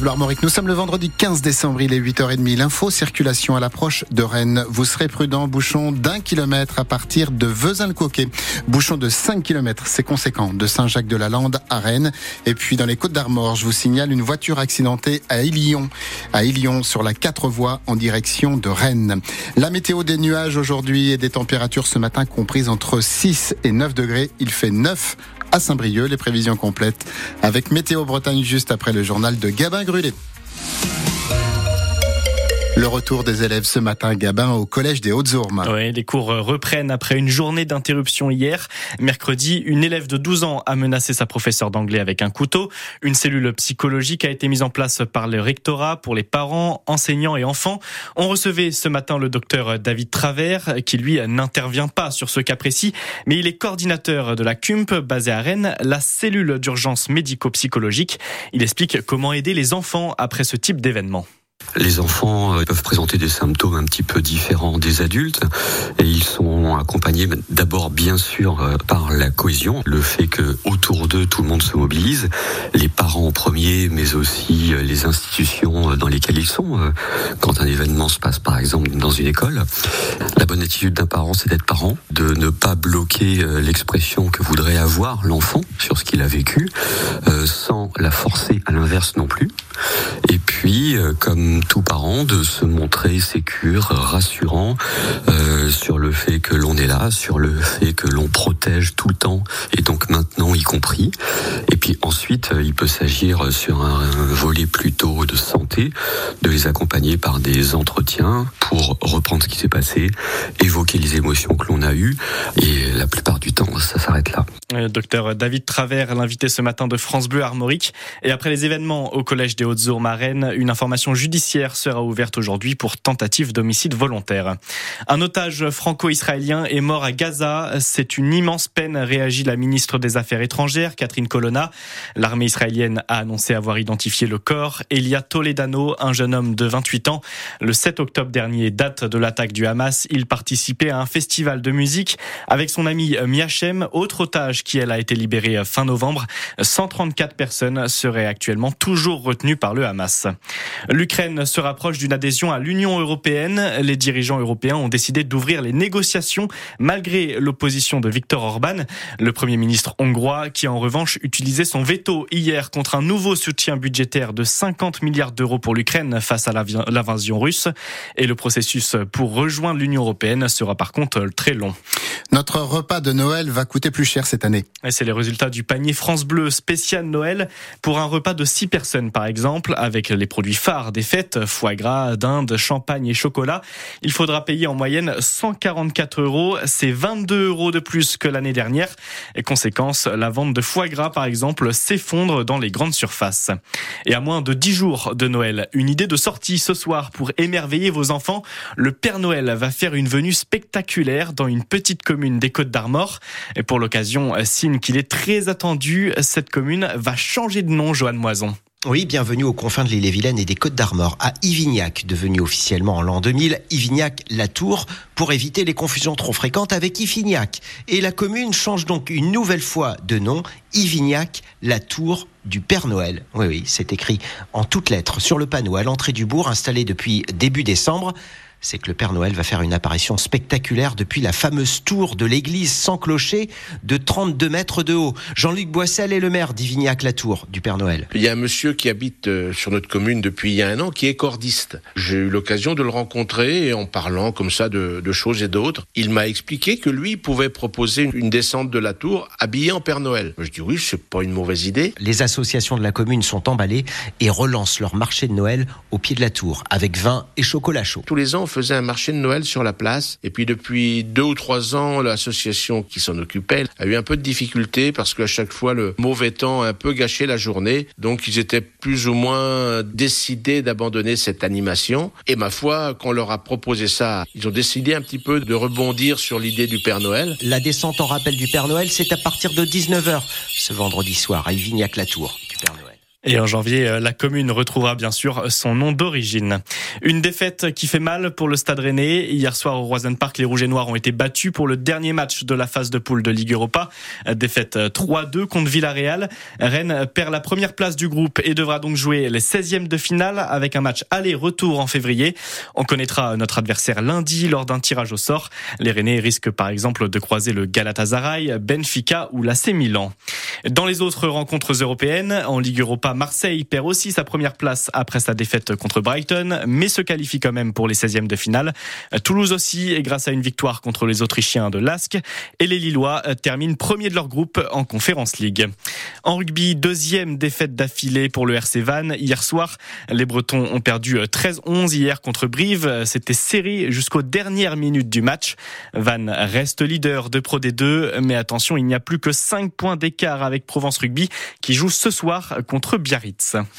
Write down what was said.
Nous sommes le vendredi 15 décembre, il est 8h30. L'info circulation à l'approche de Rennes. Vous serez prudent, bouchon d'un kilomètre à partir de Vezin-le-Coquet. Bouchon de 5 kilomètres, c'est conséquent, de Saint-Jacques-de-la-Lande à Rennes. Et puis dans les Côtes d'Armor, je vous signale une voiture accidentée à Ilion. À Ilion, sur la 4 voies en direction de Rennes. La météo des nuages aujourd'hui et des températures ce matin comprises entre 6 et 9 degrés. Il fait 9 à Saint-Brieuc. Les prévisions complètes avec Météo Bretagne juste après le journal de Gabin Grulé. Le retour des élèves ce matin Gabin au collège des Hautes-Ormes. Oui, les cours reprennent après une journée d'interruption hier. Mercredi, une élève de 12 ans a menacé sa professeure d'anglais avec un couteau. Une cellule psychologique a été mise en place par le rectorat pour les parents, enseignants et enfants. On recevait ce matin le docteur David Travers, qui lui n'intervient pas sur ce cas précis, mais il est coordinateur de la CUMP basée à Rennes, la cellule d'urgence médico-psychologique. Il explique comment aider les enfants après ce type d'événement. Les enfants euh, peuvent présenter des symptômes un petit peu différents des adultes et ils sont accompagnés d'abord bien sûr euh, par la cohésion, le fait que autour d'eux tout le monde se mobilise, les parents en premier mais aussi euh, les institutions dans lesquelles ils sont quand un événement se passe par exemple dans une école. La bonne attitude d'un parent c'est d'être parent, de ne pas bloquer l'expression que voudrait avoir l'enfant sur ce qu'il a vécu sans la forcer à l'inverse non plus. Et puis comme tout parent, de se montrer sécure, rassurant euh, sur le fait que l'on est là, sur le fait que l'on protège tout le temps et donc maintenant y compris. Et puis ensuite, il peut s'agir sur un, volet plutôt de santé, de les accompagner par des entretiens pour reprendre ce qui s'est passé, évoquer les émotions que l'on a eues et la plupart du temps, ça s'arrête là. Euh, docteur David Travers, l'invité ce matin de France Bleu Armorique. Et après les événements au Collège des Hautes-Ours Marraines, une information judiciaire sera ouverte aujourd'hui pour tentative d'homicide volontaire. Un otage franco-israélien est mort à Gaza. C'est une immense peine, réagit la ministre des Affaires étrangères, Catherine Colonna. L'armée israélienne a annoncé avoir identifié le corps. Elia Toledano, un jeune homme de 28 ans, le 7 octobre dernier, date de l'attaque du Hamas. Il participait à un festival de musique avec son ami Miachem, autre otage qui, elle, a été libérée fin novembre. 134 personnes seraient actuellement toujours retenues par le Hamas. L'Ukraine se rapproche d'une adhésion à l'Union européenne. Les dirigeants européens ont décidé d'ouvrir les négociations malgré l'opposition de Viktor Orban, le Premier ministre hongrois, qui en revanche utilisait son veto hier contre un nouveau soutien budgétaire de 50 milliards d'euros pour l'Ukraine face à l'invasion russe. Et le processus pour rejoindre l'Union européenne sera par contre très long. Notre repas de Noël va coûter plus cher cette année. C'est les résultats du panier France Bleu spécial Noël pour un repas de 6 personnes par exemple, avec les produits phares des fêtes, foie gras, dinde, champagne et chocolat. Il faudra payer en moyenne 144 euros. C'est 22 euros de plus que l'année dernière. Et conséquence, la vente de foie gras par exemple s'effondre dans les grandes surfaces. Et à moins de 10 jours de Noël, une idée de sortie ce soir pour émerveiller vos enfants. Le Père Noël va faire une venue spectaculaire dans une petite commune des Côtes d'Armor. Et pour l'occasion, signe qu'il est très attendu, cette commune va changer de nom, Joanne Moison. Oui, bienvenue aux confins de l'île-et-Vilaine et des Côtes d'Armor, à Ivignac, devenu officiellement en l'an 2000 Ivignac-la-Tour, pour éviter les confusions trop fréquentes avec Ifignac. Et la commune change donc une nouvelle fois de nom, Ivignac-la-Tour du Père Noël. Oui, oui, c'est écrit en toutes lettres sur le panneau à l'entrée du bourg installé depuis début décembre c'est que le Père Noël va faire une apparition spectaculaire depuis la fameuse tour de l'église sans clocher de 32 mètres de haut. Jean-Luc Boissel est le maire d'Ivignac-la-Tour du Père Noël. Il y a un monsieur qui habite euh, sur notre commune depuis il y a un an qui est cordiste. J'ai eu l'occasion de le rencontrer et en parlant comme ça de, choses et d'autres, il m'a expliqué que lui pouvait proposer une descente de la tour habillé en Père Noël. Je dis oui, c'est pas une mauvaise idée. Les associations de la commune sont emballées et relancent leur marché de Noël au pied de la tour avec vin et chocolat chaud. Tous les ans, faisait un marché de Noël sur la place. Et puis depuis deux ou trois ans, l'association qui s'en occupait a eu un peu de difficultés parce qu'à chaque fois, le mauvais temps a un peu gâché la journée. Donc ils étaient plus ou moins décidés d'abandonner cette animation. Et ma foi, qu'on leur a proposé ça, ils ont décidé un petit peu de rebondir sur l'idée du Père Noël. La descente en rappel du Père Noël, c'est à partir de 19h ce vendredi soir à Ivignac-la-Tour. Et en janvier, la commune retrouvera bien sûr son nom d'origine. Une défaite qui fait mal pour le Stade Rennais. Hier soir au Roison Park, les Rouges et Noirs ont été battus pour le dernier match de la phase de poule de Ligue Europa. Défaite 3-2 contre Villarreal. Rennes perd la première place du groupe et devra donc jouer les 16e de finale avec un match aller-retour en février. On connaîtra notre adversaire lundi lors d'un tirage au sort. Les Rennais risquent par exemple de croiser le Galatasaray, Benfica ou l'AC Milan. Dans les autres rencontres européennes, en Ligue Europa, Marseille perd aussi sa première place après sa défaite contre Brighton, mais se qualifie quand même pour les 16e de finale. Toulouse aussi, et grâce à une victoire contre les Autrichiens de Lask. Et les Lillois terminent premier de leur groupe en Conférence League. En rugby, deuxième défaite d'affilée pour le RC Van. Hier soir, les Bretons ont perdu 13-11 hier contre Brive. C'était serré jusqu'aux dernières minutes du match. Van reste leader de Pro D2, mais attention, il n'y a plus que 5 points d'écart avec Provence Rugby qui joue ce soir contre Biarritz.